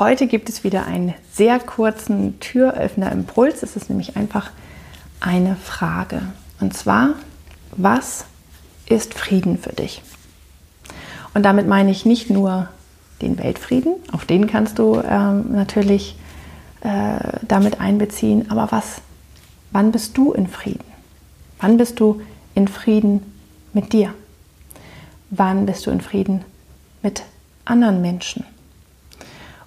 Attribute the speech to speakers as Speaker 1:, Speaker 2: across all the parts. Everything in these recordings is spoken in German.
Speaker 1: Heute gibt es wieder einen sehr kurzen Türöffner-Impuls. Es ist nämlich einfach eine Frage. Und zwar, was ist Frieden für dich? Und damit meine ich nicht nur den Weltfrieden, auf den kannst du ähm, natürlich äh, damit einbeziehen, aber was, wann bist du in Frieden? Wann bist du in Frieden mit dir? Wann bist du in Frieden mit anderen Menschen?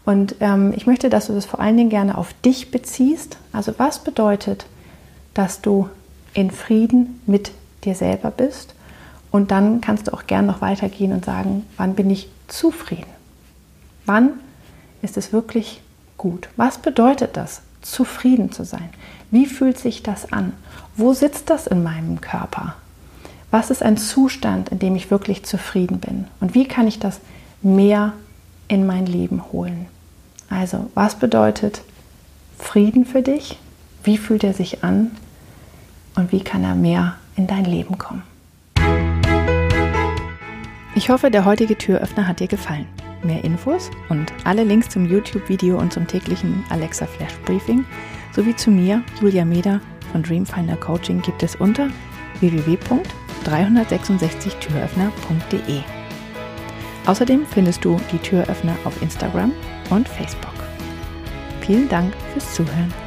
Speaker 1: Und ähm, ich möchte, dass du das vor allen Dingen gerne auf dich beziehst. Also was bedeutet, dass du in Frieden mit dir selber bist? Und dann kannst du auch gerne noch weitergehen und sagen, wann bin ich zufrieden? Wann ist es wirklich gut? Was bedeutet das, zufrieden zu sein? Wie fühlt sich das an? Wo sitzt das in meinem Körper? Was ist ein Zustand, in dem ich wirklich zufrieden bin? Und wie kann ich das mehr in mein Leben holen? Also, was bedeutet Frieden für dich? Wie fühlt er sich an? Und wie kann er mehr in dein Leben kommen? Ich hoffe, der heutige Türöffner hat dir gefallen. Mehr Infos und alle Links zum YouTube-Video und zum täglichen Alexa Flash Briefing sowie zu mir, Julia Meder von Dreamfinder Coaching gibt es unter www.366türöffner.de. Außerdem findest du die Türöffner auf Instagram und Facebook. Vielen Dank fürs Zuhören.